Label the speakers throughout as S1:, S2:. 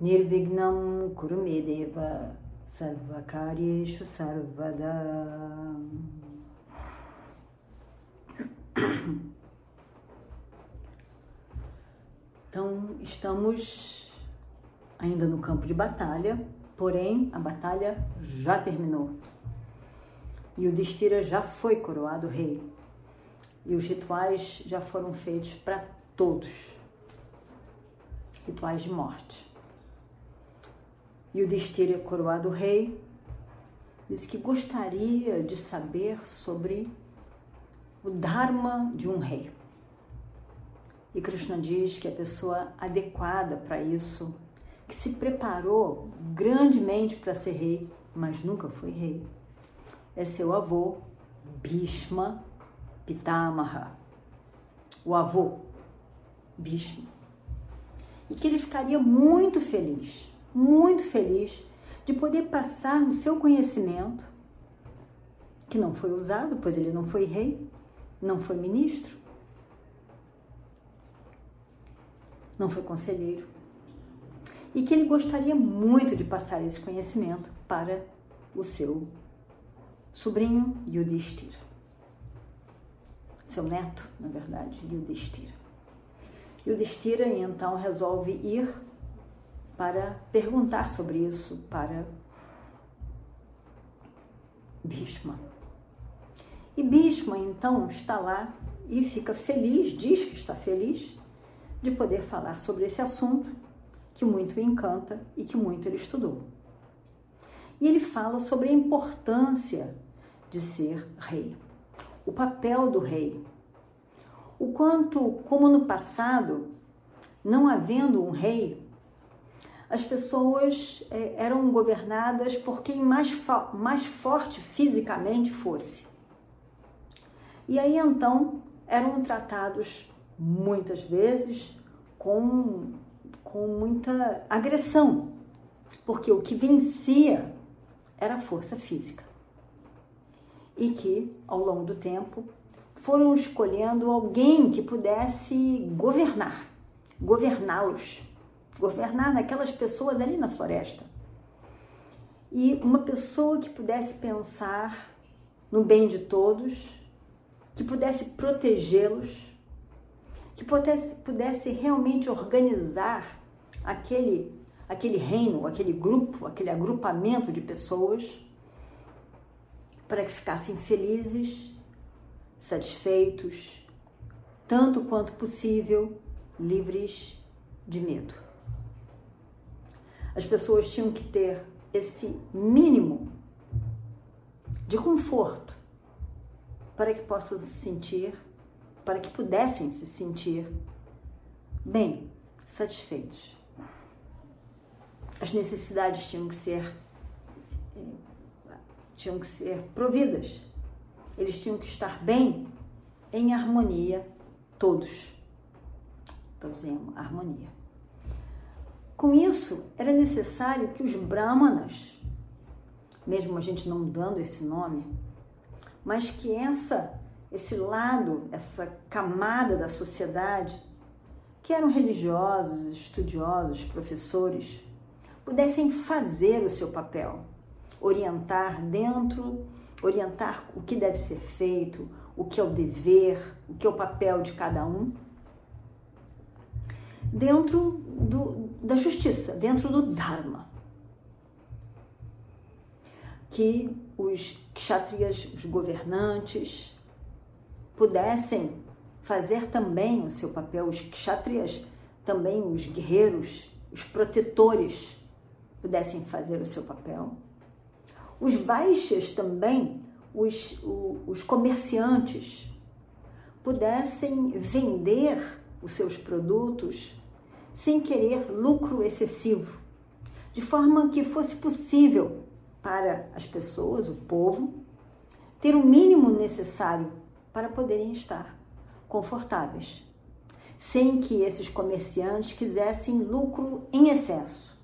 S1: Nirvignam Kurumedeva Sarvakaryeshu Sarvada Então, estamos ainda no campo de batalha, porém a batalha já terminou. E o Destira já foi coroado rei. E os rituais já foram feitos para todos rituais de morte. E o Destira, coroado rei, disse que gostaria de saber sobre o Dharma de um rei. E Krishna diz que a pessoa adequada para isso, que se preparou grandemente para ser rei, mas nunca foi rei, é seu avô, Bhishma Pitamaha. O avô, Bhishma. E que ele ficaria muito feliz, muito feliz de poder passar no seu conhecimento, que não foi usado, pois ele não foi rei, não foi ministro, não foi conselheiro. E que ele gostaria muito de passar esse conhecimento para o seu sobrinho Yudhishthira. Seu neto, na verdade, Yudhishthira. Yudhishthira então resolve ir para perguntar sobre isso para Bhishma. E Bhishma então está lá e fica feliz, diz que está feliz, de poder falar sobre esse assunto que muito o encanta e que muito ele estudou. E ele fala sobre a importância de ser rei, o papel do rei, o quanto, como no passado, não havendo um rei, as pessoas é, eram governadas por quem mais, mais forte fisicamente fosse. E aí então eram tratados muitas vezes com, com muita agressão, porque o que vencia era a força física. E que, ao longo do tempo, foram escolhendo alguém que pudesse governar, governá-los, governar naquelas pessoas ali na floresta. E uma pessoa que pudesse pensar no bem de todos, que pudesse protegê-los, que pudesse, pudesse realmente organizar aquele, aquele reino, aquele grupo, aquele agrupamento de pessoas para que ficassem felizes, satisfeitos, tanto quanto possível, livres de medo. As pessoas tinham que ter esse mínimo de conforto para que possam se sentir para que pudessem se sentir bem, satisfeitos. As necessidades tinham que ser eh, tinham que ser providas. Eles tinham que estar bem, em harmonia, todos. Todos em harmonia. Com isso, era necessário que os brahmanas, mesmo a gente não dando esse nome, mas que essa esse lado, essa camada da sociedade, que eram religiosos, estudiosos, professores, pudessem fazer o seu papel, orientar dentro, orientar o que deve ser feito, o que é o dever, o que é o papel de cada um, dentro do, da justiça, dentro do Dharma. Que os kshatriyas, os governantes, pudessem fazer também o seu papel, os kshatriyas, também os guerreiros, os protetores, pudessem fazer o seu papel. Os vaixas também, os, os comerciantes, pudessem vender os seus produtos sem querer lucro excessivo. de forma que fosse possível para as pessoas, o povo, ter o mínimo necessário para poderem estar confortáveis, sem que esses comerciantes quisessem lucro em excesso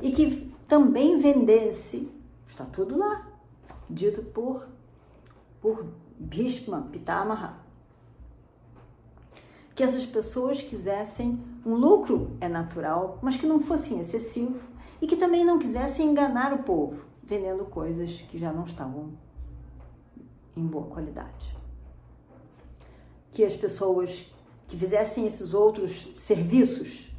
S1: e que também vendesse, está tudo lá, dito por, por Bhishma Pitamaha, que essas pessoas quisessem um lucro é natural, mas que não fosse excessivo e que também não quisessem enganar o povo, vendendo coisas que já não estavam em boa qualidade. Que as pessoas que fizessem esses outros serviços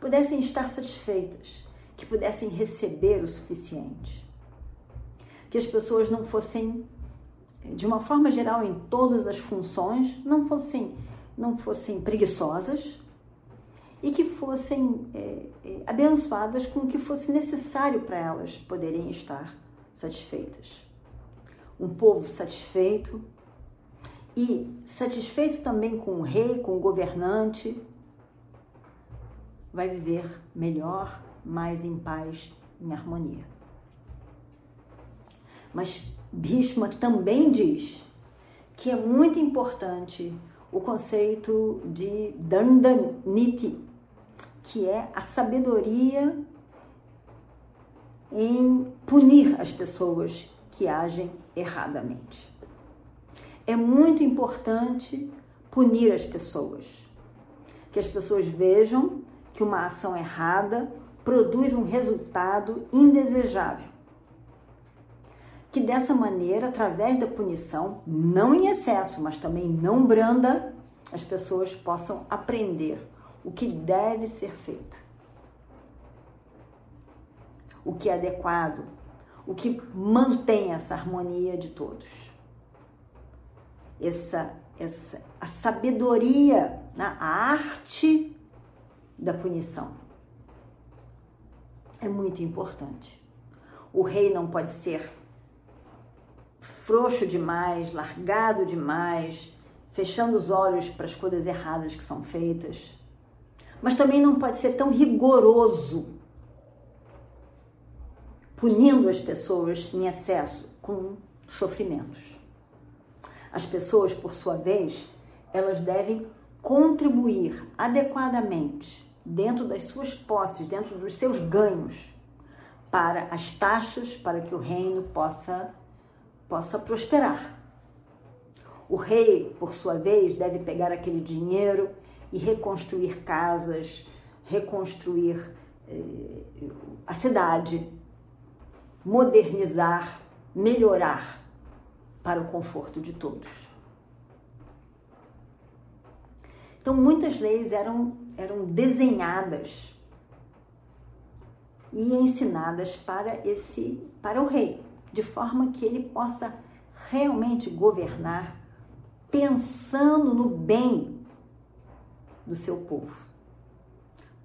S1: pudessem estar satisfeitas, que pudessem receber o suficiente. Que as pessoas não fossem, de uma forma geral, em todas as funções, não fossem, não fossem preguiçosas e que fossem é, é, abençoadas com o que fosse necessário para elas poderem estar satisfeitas um povo satisfeito e satisfeito também com o rei, com o governante, vai viver melhor, mais em paz, em harmonia. Mas Bhishma também diz que é muito importante o conceito de Dandaniti, que é a sabedoria em punir as pessoas que agem erradamente. É muito importante punir as pessoas, que as pessoas vejam que uma ação errada produz um resultado indesejável. Que dessa maneira, através da punição, não em excesso, mas também não branda, as pessoas possam aprender o que deve ser feito, o que é adequado, o que mantém essa harmonia de todos. Essa, essa, a sabedoria, né? a arte da punição é muito importante. O rei não pode ser frouxo demais, largado demais, fechando os olhos para as coisas erradas que são feitas. Mas também não pode ser tão rigoroso punindo as pessoas em excesso com sofrimentos. As pessoas, por sua vez, elas devem contribuir adequadamente dentro das suas posses, dentro dos seus ganhos, para as taxas para que o reino possa possa prosperar. O rei, por sua vez, deve pegar aquele dinheiro e reconstruir casas, reconstruir eh, a cidade, modernizar, melhorar para o conforto de todos. Então, muitas leis eram, eram desenhadas e ensinadas para esse para o rei, de forma que ele possa realmente governar pensando no bem do seu povo.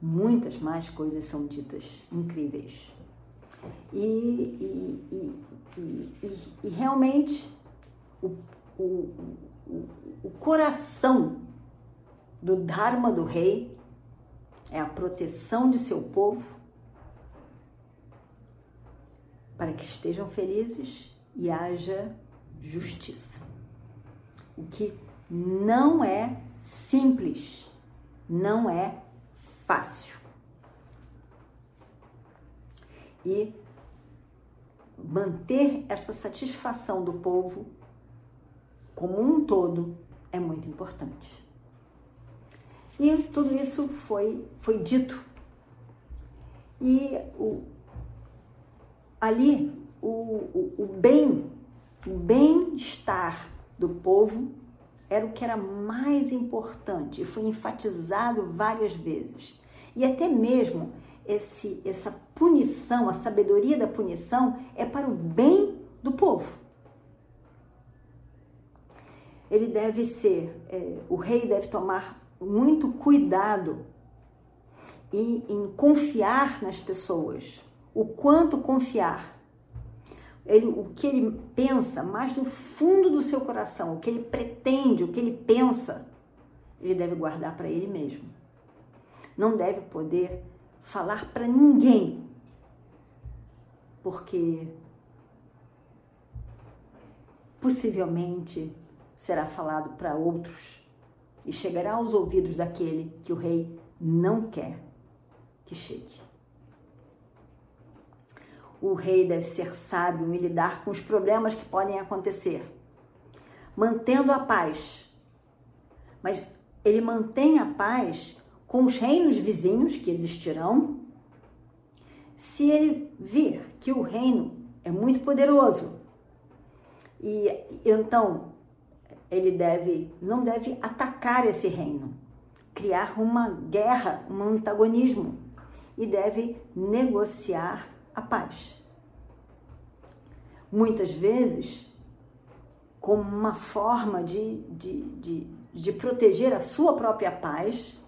S1: Muitas mais coisas são ditas incríveis. E, e, e, e realmente o, o, o, o coração do Dharma do rei é a proteção de seu povo para que estejam felizes e haja justiça. O que não é simples, não é fácil. e manter essa satisfação do povo como um todo é muito importante. E tudo isso foi, foi dito. E o, ali o, o, o bem, o bem-estar do povo era o que era mais importante e foi enfatizado várias vezes. E até mesmo esse, essa punição, a sabedoria da punição é para o bem do povo. Ele deve ser, é, o rei deve tomar muito cuidado em, em confiar nas pessoas. O quanto confiar. Ele, o que ele pensa mais no fundo do seu coração, o que ele pretende, o que ele pensa, ele deve guardar para ele mesmo. Não deve poder falar para ninguém porque possivelmente será falado para outros e chegará aos ouvidos daquele que o rei não quer que chegue. O rei deve ser sábio em lidar com os problemas que podem acontecer, mantendo a paz. Mas ele mantém a paz com os reinos vizinhos que existirão, se ele vir que o reino é muito poderoso e então ele deve não deve atacar esse reino, criar uma guerra, um antagonismo e deve negociar a paz. Muitas vezes, como uma forma de, de, de, de proteger a sua própria paz,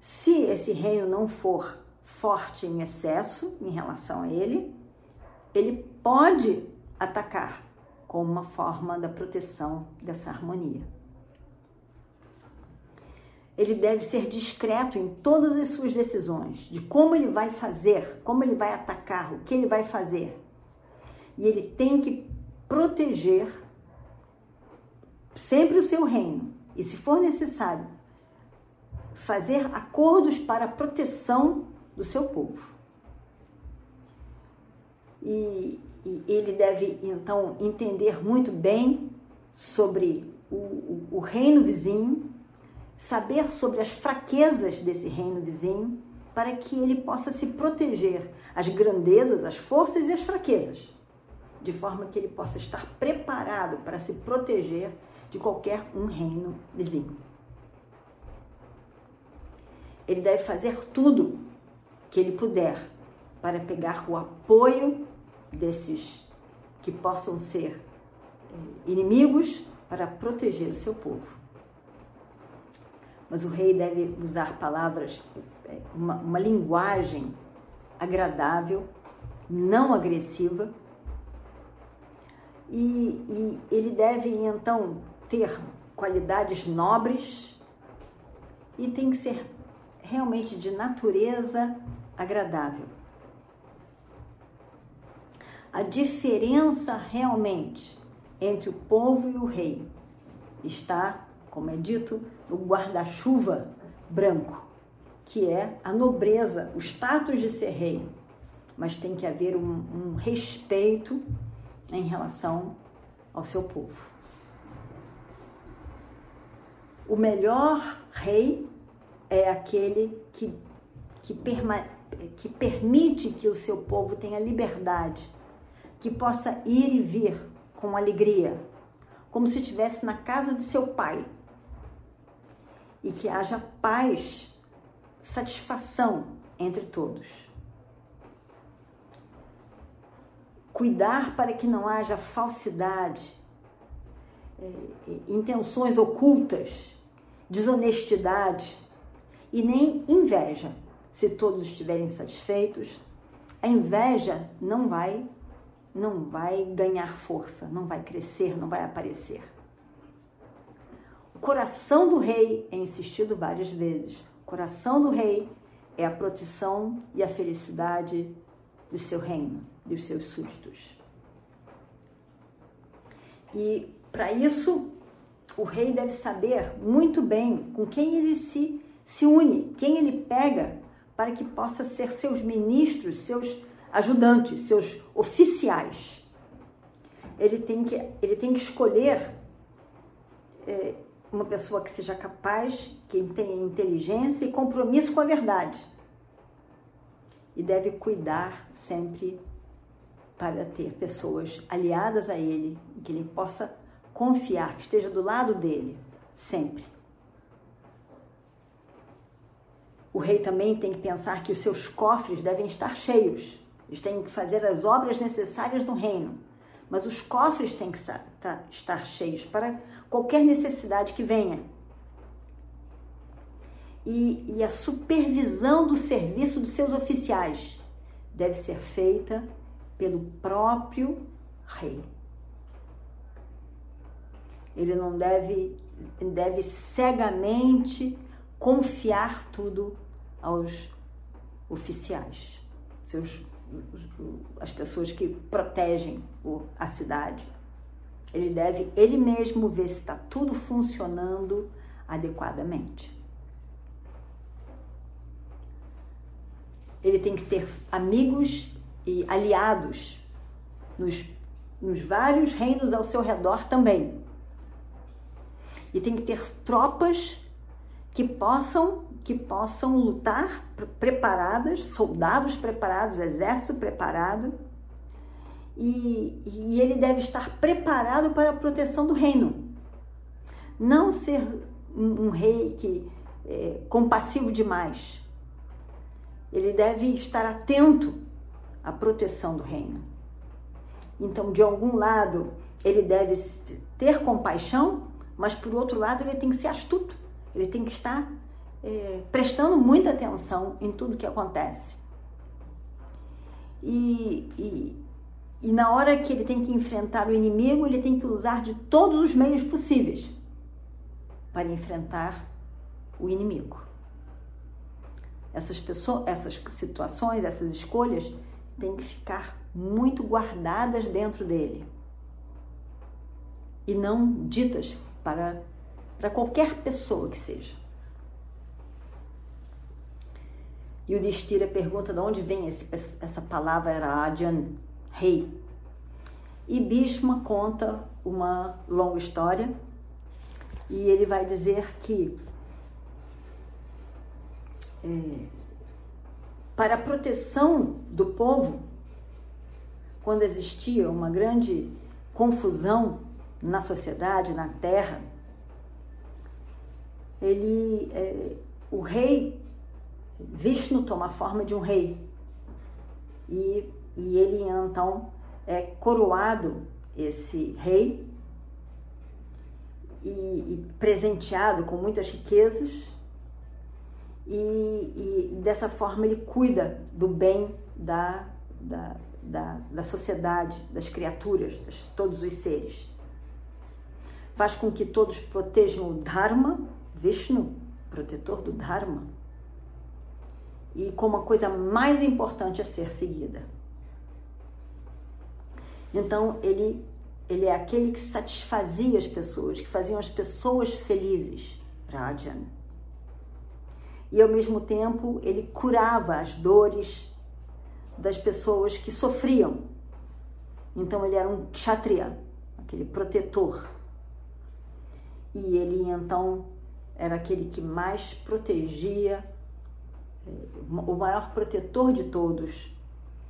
S1: se esse reino não for forte em excesso em relação a ele, ele pode atacar como uma forma da proteção dessa harmonia. Ele deve ser discreto em todas as suas decisões, de como ele vai fazer, como ele vai atacar, o que ele vai fazer. E ele tem que proteger sempre o seu reino. E se for necessário, fazer acordos para a proteção do seu povo. E, e ele deve então entender muito bem sobre o, o, o reino vizinho, saber sobre as fraquezas desse reino vizinho, para que ele possa se proteger as grandezas, as forças e as fraquezas, de forma que ele possa estar preparado para se proteger de qualquer um reino vizinho. Ele deve fazer tudo que ele puder para pegar o apoio desses que possam ser eh, inimigos para proteger o seu povo. Mas o rei deve usar palavras, eh, uma, uma linguagem agradável, não agressiva, e, e ele deve então ter qualidades nobres e tem que ser realmente de natureza agradável. A diferença realmente entre o povo e o rei está, como é dito, no guarda-chuva branco, que é a nobreza, o status de ser rei. Mas tem que haver um, um respeito em relação ao seu povo. O melhor rei é aquele que, que, perma, que permite que o seu povo tenha liberdade que possa ir e vir com alegria, como se estivesse na casa de seu pai. E que haja paz, satisfação entre todos. Cuidar para que não haja falsidade, é, é, intenções ocultas, desonestidade e nem inveja. Se todos estiverem satisfeitos, a inveja não vai não vai ganhar força, não vai crescer, não vai aparecer. Coração do rei é insistido várias vezes. O coração do rei é a proteção e a felicidade do seu reino, dos seus súditos. E para isso, o rei deve saber muito bem com quem ele se, se une, quem ele pega, para que possa ser seus ministros, seus ajudantes, seus oficiais. Ele tem que, ele tem que escolher é, uma pessoa que seja capaz, que tenha inteligência e compromisso com a verdade. E deve cuidar sempre para ter pessoas aliadas a ele, que ele possa confiar, que esteja do lado dele, sempre. O rei também tem que pensar que os seus cofres devem estar cheios eles têm que fazer as obras necessárias no reino, mas os cofres têm que tá, estar cheios para qualquer necessidade que venha. E, e a supervisão do serviço dos seus oficiais deve ser feita pelo próprio rei. Ele não deve, deve cegamente confiar tudo aos oficiais, seus as pessoas que protegem a cidade. Ele deve ele mesmo ver se está tudo funcionando adequadamente. Ele tem que ter amigos e aliados nos, nos vários reinos ao seu redor também. E tem que ter tropas que possam que possam lutar preparadas, soldados preparados, exército preparado, e, e, ele deve estar preparado para a proteção do reino. Não ser um, um rei que é compassivo demais. Ele deve estar atento à proteção do reino. Então, de algum lado, ele deve ter compaixão, mas por outro lado, ele tem que ser astuto. Ele tem que estar é, prestando muita atenção em tudo que acontece. E, e, e na hora que ele tem que enfrentar o inimigo, ele tem que usar de todos os meios possíveis para enfrentar o inimigo. Essas pessoas, essas situações, essas escolhas têm que ficar muito guardadas dentro dele e não ditas para, para qualquer pessoa que seja. E o Distira pergunta de onde vem esse, essa palavra Rajan, rei. E Bhishma conta uma longa história e ele vai dizer que é, para a proteção do povo, quando existia uma grande confusão na sociedade, na terra, ele, é, o rei Vishnu toma a forma de um rei. E, e ele então é coroado, esse rei, e, e presenteado com muitas riquezas, e, e, dessa forma ele cuida do bem da, da, da, da sociedade, das criaturas, de todos os seres. Faz com que todos protejam o Dharma, Vishnu, protetor do Dharma, e como a coisa mais importante a ser seguida. Então, ele, ele é aquele que satisfazia as pessoas, que faziam as pessoas felizes, Rajan. E ao mesmo tempo, ele curava as dores das pessoas que sofriam. Então, ele era um kshatriya, aquele protetor. E ele então era aquele que mais protegia o maior protetor de todos,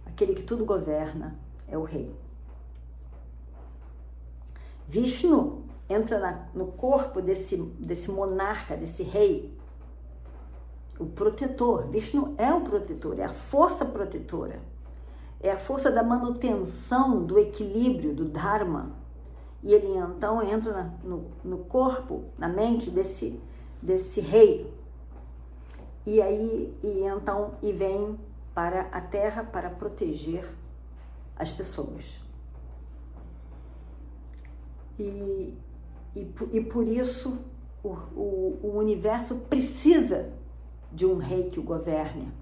S1: aquele que tudo governa, é o rei. Vishnu entra na, no corpo desse, desse monarca, desse rei, o protetor. Vishnu é o protetor, é a força protetora, é a força da manutenção do equilíbrio, do Dharma. E ele então entra na, no, no corpo, na mente desse, desse rei, e aí e então e vem para a terra para proteger as pessoas. E, e, e por isso o, o, o universo precisa de um rei que o governe,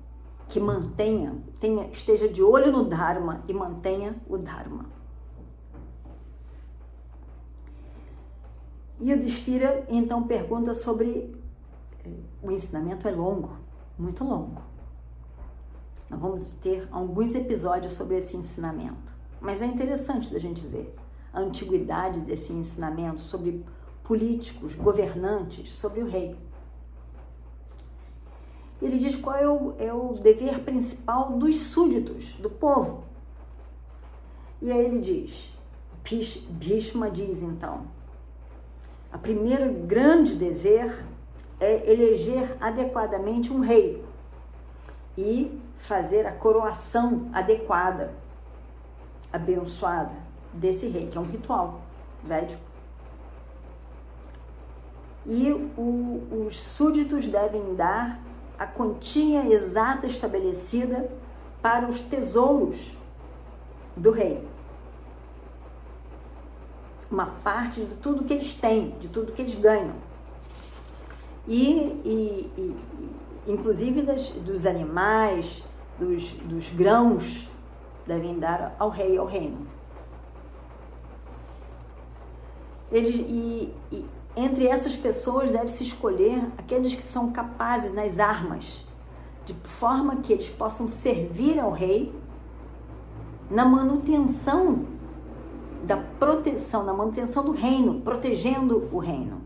S1: que mantenha, tenha, esteja de olho no Dharma e mantenha o Dharma. E o Distira então pergunta sobre o ensinamento é longo, muito longo. Nós vamos ter alguns episódios sobre esse ensinamento, mas é interessante da gente ver a antiguidade desse ensinamento sobre políticos, governantes, sobre o rei. Ele diz qual é o, é o dever principal dos súditos, do povo. E aí ele diz, Bhishma diz então, a primeiro grande dever é eleger adequadamente um rei e fazer a coroação adequada, abençoada desse rei, que é um ritual védico. E o, os súditos devem dar a quantia exata estabelecida para os tesouros do rei. Uma parte de tudo que eles têm, de tudo que eles ganham e, e, e inclusive das, dos animais, dos, dos grãos devem dar ao rei ao reino. Ele, e, e entre essas pessoas deve-se escolher aqueles que são capazes nas armas, de forma que eles possam servir ao rei na manutenção da proteção, na manutenção do reino, protegendo o reino.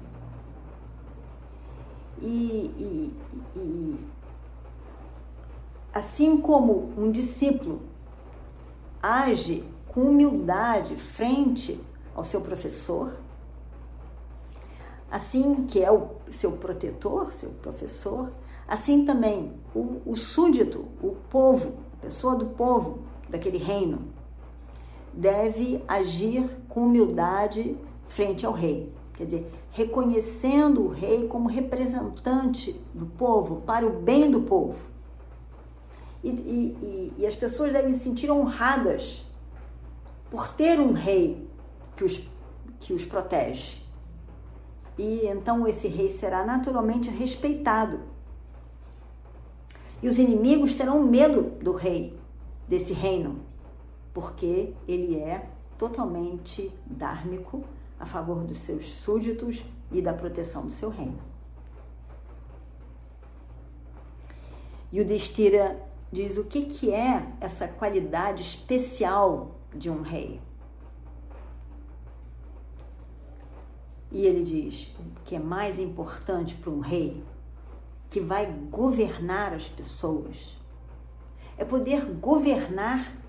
S1: E, e, e assim como um discípulo age com humildade frente ao seu professor, assim que é o seu protetor, seu professor, assim também o, o súdito, o povo, a pessoa do povo daquele reino, deve agir com humildade frente ao rei. Quer dizer, reconhecendo o rei como representante do povo, para o bem do povo. E, e, e, as pessoas devem se sentir honradas por ter um rei que os, que os protege. E então esse rei será naturalmente respeitado. E os inimigos terão medo do rei, desse reino, porque ele é totalmente dármico a favor dos seus súditos e da proteção do seu reino. E o Destira diz o que, que é essa qualidade especial de um rei. E ele diz que é mais importante para um rei que vai governar as pessoas é poder governar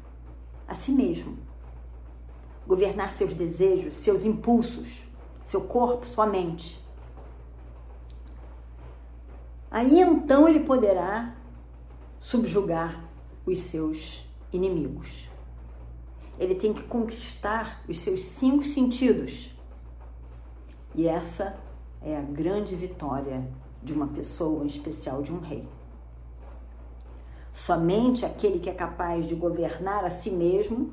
S1: a si mesmo. Governar seus desejos, seus impulsos, seu corpo, sua mente. Aí então ele poderá subjugar os seus inimigos. Ele tem que conquistar os seus cinco sentidos. E essa é a grande vitória de uma pessoa, em especial de um rei. Somente aquele que é capaz de governar a si mesmo,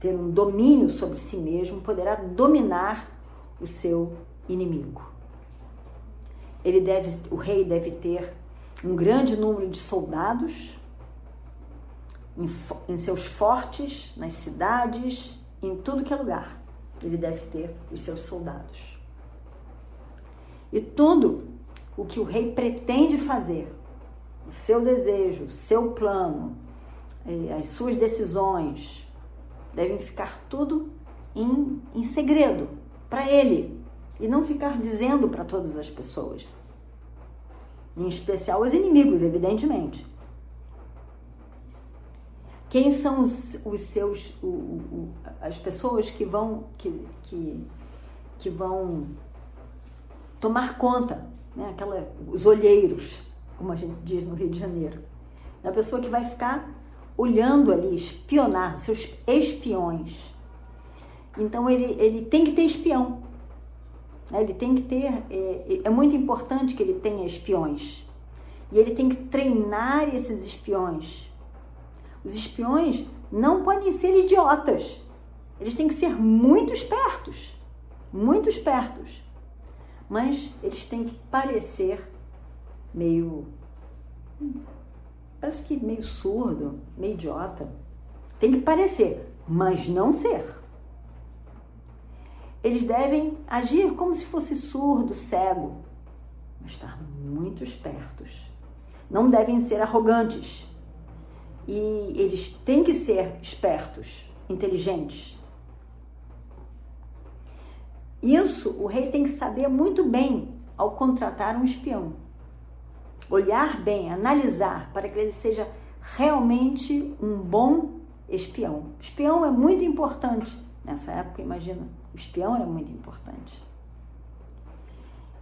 S1: ter um domínio sobre si mesmo, poderá dominar o seu inimigo. Ele deve, o rei deve ter um grande número de soldados em, em seus fortes, nas cidades, em tudo que é lugar. Ele deve ter os seus soldados. E tudo o que o rei pretende fazer o seu desejo, o seu plano, as suas decisões devem ficar tudo em, em segredo para ele e não ficar dizendo para todas as pessoas, em especial os inimigos, evidentemente. Quem são os, os seus, o, o, as pessoas que vão, que, que, que vão tomar conta, né? Aquela, os olheiros como a gente diz no Rio de Janeiro. É a pessoa que vai ficar olhando ali, espionar, seus espiões. Então ele, ele tem que ter espião. Né? Ele tem que ter. É, é muito importante que ele tenha espiões. E ele tem que treinar esses espiões. Os espiões não podem ser idiotas. Eles têm que ser muito espertos. Muito espertos. Mas eles têm que parecer meio. Parece que meio surdo, meio idiota. Tem que parecer, mas não ser. Eles devem agir como se fosse surdo, cego, mas estar muito espertos. Não devem ser arrogantes. E eles têm que ser espertos, inteligentes. Isso o rei tem que saber muito bem ao contratar um espião olhar bem, analisar, para que ele seja realmente um bom espião. Espião é muito importante. Nessa época, imagina, o espião era muito importante.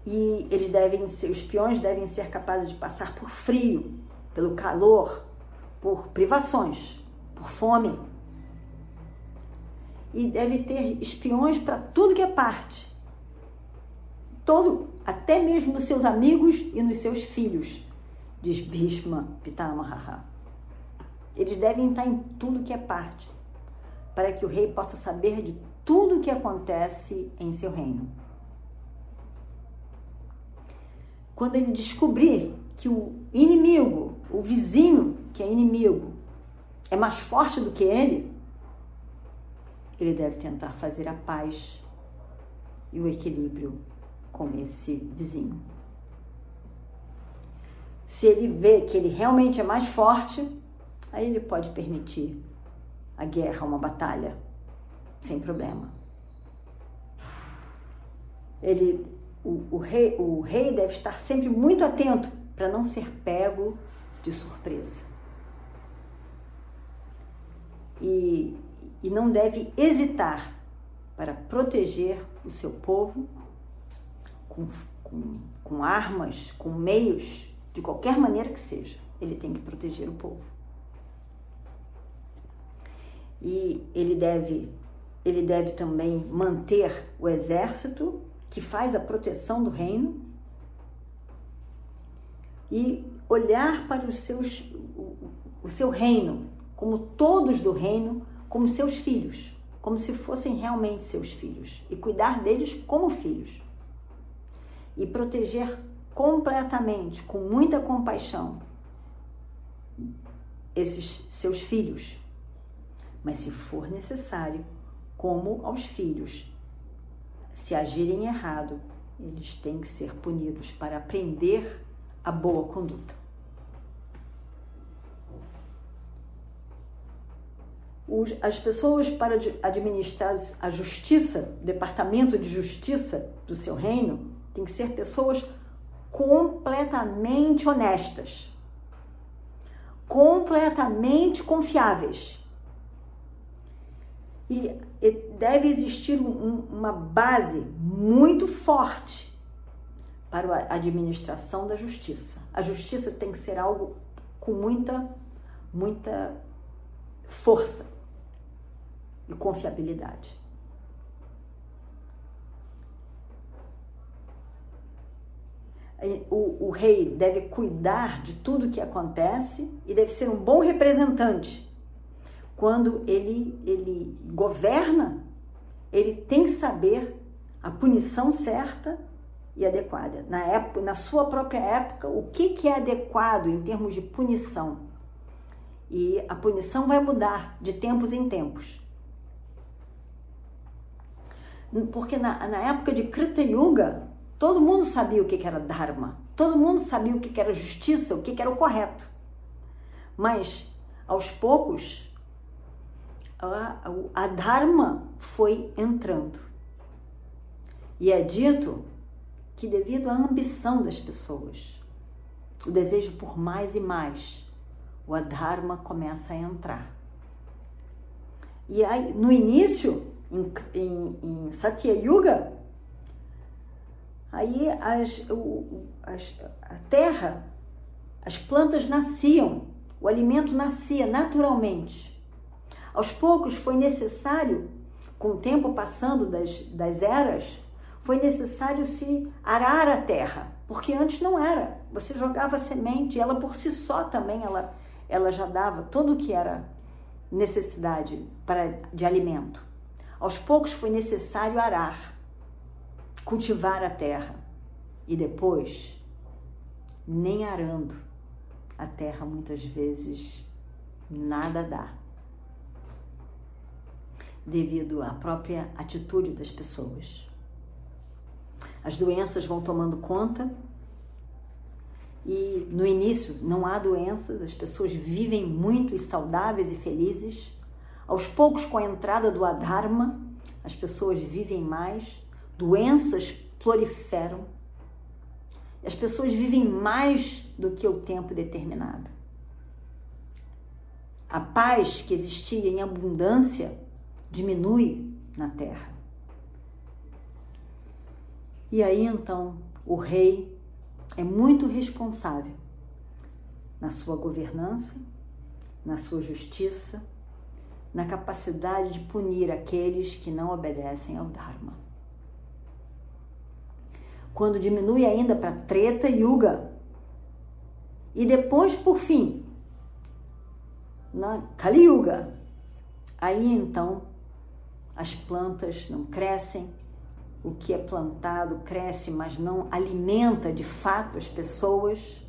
S1: E eles devem ser, os espiões devem ser capazes de passar por frio, pelo calor, por privações, por fome. E deve ter espiões para tudo que é parte todo, até mesmo nos seus amigos e nos seus filhos, diz Bhishma Pitamaha. Eles devem estar em tudo que é parte, para que o rei possa saber de tudo o que acontece em seu reino. Quando ele descobrir que o inimigo, o vizinho que é inimigo, é mais forte do que ele, ele deve tentar fazer a paz e o equilíbrio com esse vizinho. Se ele vê que ele realmente é mais forte, aí ele pode permitir a guerra, uma batalha, sem problema. Ele, o, o, rei, o rei deve estar sempre muito atento para não ser pego de surpresa. E, e não deve hesitar para proteger o seu povo com, com, com armas, com meios, de qualquer maneira que seja. Ele tem que proteger o povo. E ele deve, ele deve também manter o exército que faz a proteção do reino e olhar para os seus, o, o seu reino, como todos do reino, como seus filhos, como se fossem realmente seus filhos, e cuidar deles como filhos. E proteger completamente, com muita compaixão, esses seus filhos. Mas se for necessário, como aos filhos, se agirem errado, eles têm que ser punidos para aprender a boa conduta. As pessoas para administrar a justiça, o departamento de justiça do seu reino, tem que ser pessoas completamente honestas, completamente confiáveis. E, deve existir um, uma base muito forte para a administração da justiça. A justiça tem que ser algo com muita, muita força e confiabilidade. O, o, rei deve cuidar de tudo que acontece e deve ser um bom representante. Quando ele, ele governa, ele tem que saber a punição certa e adequada. Na, época, na sua própria época, o que, que é adequado em termos de punição? E a punição vai mudar de tempos em tempos. Porque na, na época de Krita Yuga, todo mundo sabia o que, era Dharma, todo mundo sabia o que, era justiça, o que, era o correto. Mas, aos poucos, a, a Dharma foi entrando. E é dito que devido à ambição das pessoas, o desejo por mais e mais, o adharma começa a entrar. E aí, no início, em, em, em Satya Yuga, aí as, o, as, a terra, as plantas nasciam, o alimento nascia naturalmente. Aos poucos foi necessário, com o tempo passando das, das eras, foi necessário se arar a terra, porque antes não era. Você jogava semente, ela por si só também ela, ela já dava tudo o que era necessidade para, de alimento. Aos poucos foi necessário arar, cultivar a terra. E depois, nem arando, a terra muitas vezes nada dá, devido à própria atitude das pessoas. As doenças vão tomando conta. E no início não há doenças, as pessoas vivem muito e saudáveis e felizes. Aos poucos, com a entrada do Adharma, as pessoas vivem mais, doenças proliferam, as pessoas vivem mais do que o tempo determinado. A paz que existia em abundância diminui na terra. E aí então o rei é muito responsável na sua governança, na sua justiça, na capacidade de punir aqueles que não obedecem ao Dharma. Quando diminui ainda para Treta Yuga, e depois, por fim, na Kali Yuga, aí então as plantas não crescem, o que é plantado cresce, mas não alimenta de fato as pessoas.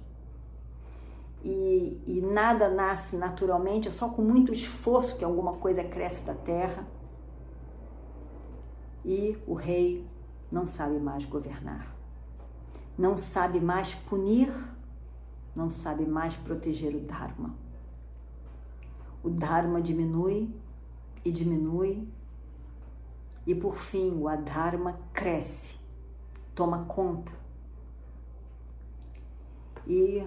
S1: e, e nada nasce naturalmente, é só com muito esforço que alguma coisa cresce da terra. E o rei não sabe mais governar, não sabe mais punir, não sabe mais proteger o Dharma. O Dharma diminui e diminui, e por fim o Adharma cresce, toma conta. E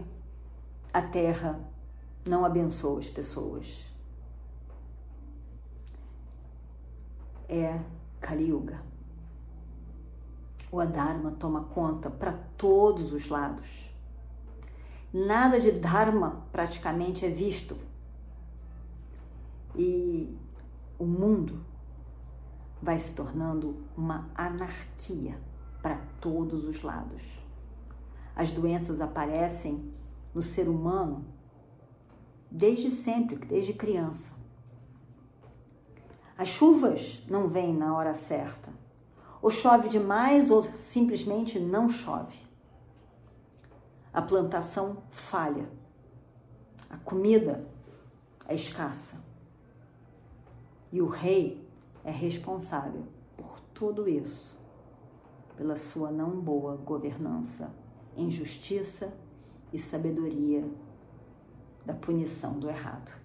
S1: a terra não abençoa as pessoas. É Kali Yuga. O Adharma toma conta para todos os lados. Nada de Dharma praticamente é visto. E o mundo vai se tornando uma anarquia para todos os lados. As doenças aparecem no ser humano desde sempre, desde criança. As chuvas não vêm na hora certa. Ou chove demais ou simplesmente não chove. A plantação falha. A comida é escassa. E o rei é responsável por tudo isso, pela sua não boa governança, injustiça e sabedoria da punição do errado.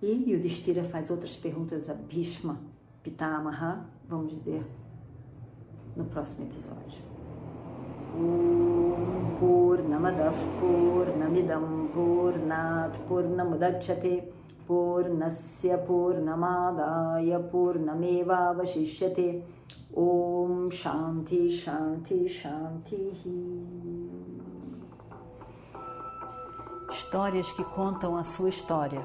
S1: E Yudhishthira faz outras perguntas a Bhishma Pitamaha, vamos ver no próximo episódio. Om Purnamadav Purnamidam Purnat Purnamudachyate Purnasya Purnamadaya Purnameva Vashishyate Om Shanti Shanti Shanti. Histórias que contam a sua história,